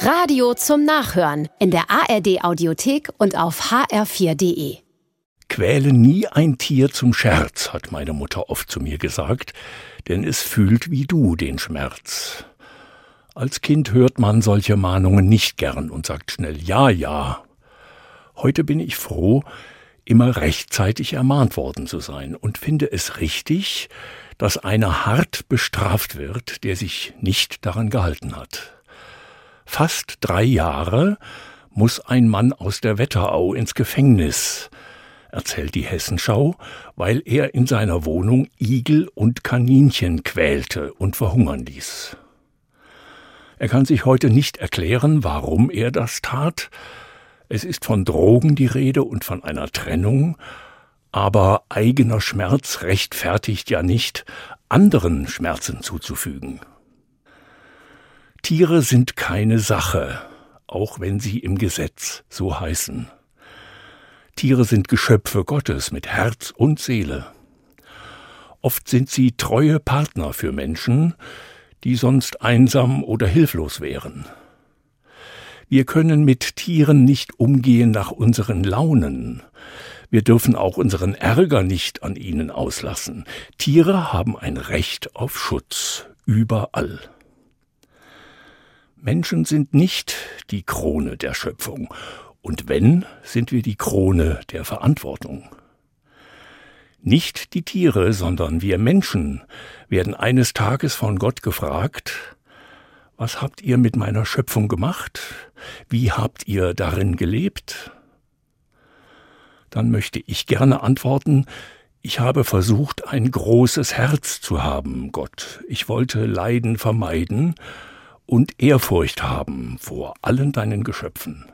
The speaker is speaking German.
Radio zum Nachhören in der ARD Audiothek und auf hr4.de. Quäle nie ein Tier zum Scherz, hat meine Mutter oft zu mir gesagt, denn es fühlt wie du den Schmerz. Als Kind hört man solche Mahnungen nicht gern und sagt schnell Ja, ja. Heute bin ich froh, immer rechtzeitig ermahnt worden zu sein und finde es richtig, dass einer hart bestraft wird, der sich nicht daran gehalten hat. Fast drei Jahre muss ein Mann aus der Wetterau ins Gefängnis, erzählt die Hessenschau, weil er in seiner Wohnung Igel und Kaninchen quälte und verhungern ließ. Er kann sich heute nicht erklären, warum er das tat. Es ist von Drogen die Rede und von einer Trennung, aber eigener Schmerz rechtfertigt ja nicht, anderen Schmerzen zuzufügen. Tiere sind keine Sache, auch wenn sie im Gesetz so heißen. Tiere sind Geschöpfe Gottes mit Herz und Seele. Oft sind sie treue Partner für Menschen, die sonst einsam oder hilflos wären. Wir können mit Tieren nicht umgehen nach unseren Launen. Wir dürfen auch unseren Ärger nicht an ihnen auslassen. Tiere haben ein Recht auf Schutz überall. Menschen sind nicht die Krone der Schöpfung, und wenn, sind wir die Krone der Verantwortung. Nicht die Tiere, sondern wir Menschen werden eines Tages von Gott gefragt, was habt ihr mit meiner Schöpfung gemacht? Wie habt ihr darin gelebt? Dann möchte ich gerne antworten, ich habe versucht, ein großes Herz zu haben, Gott. Ich wollte Leiden vermeiden und Ehrfurcht haben vor allen deinen Geschöpfen.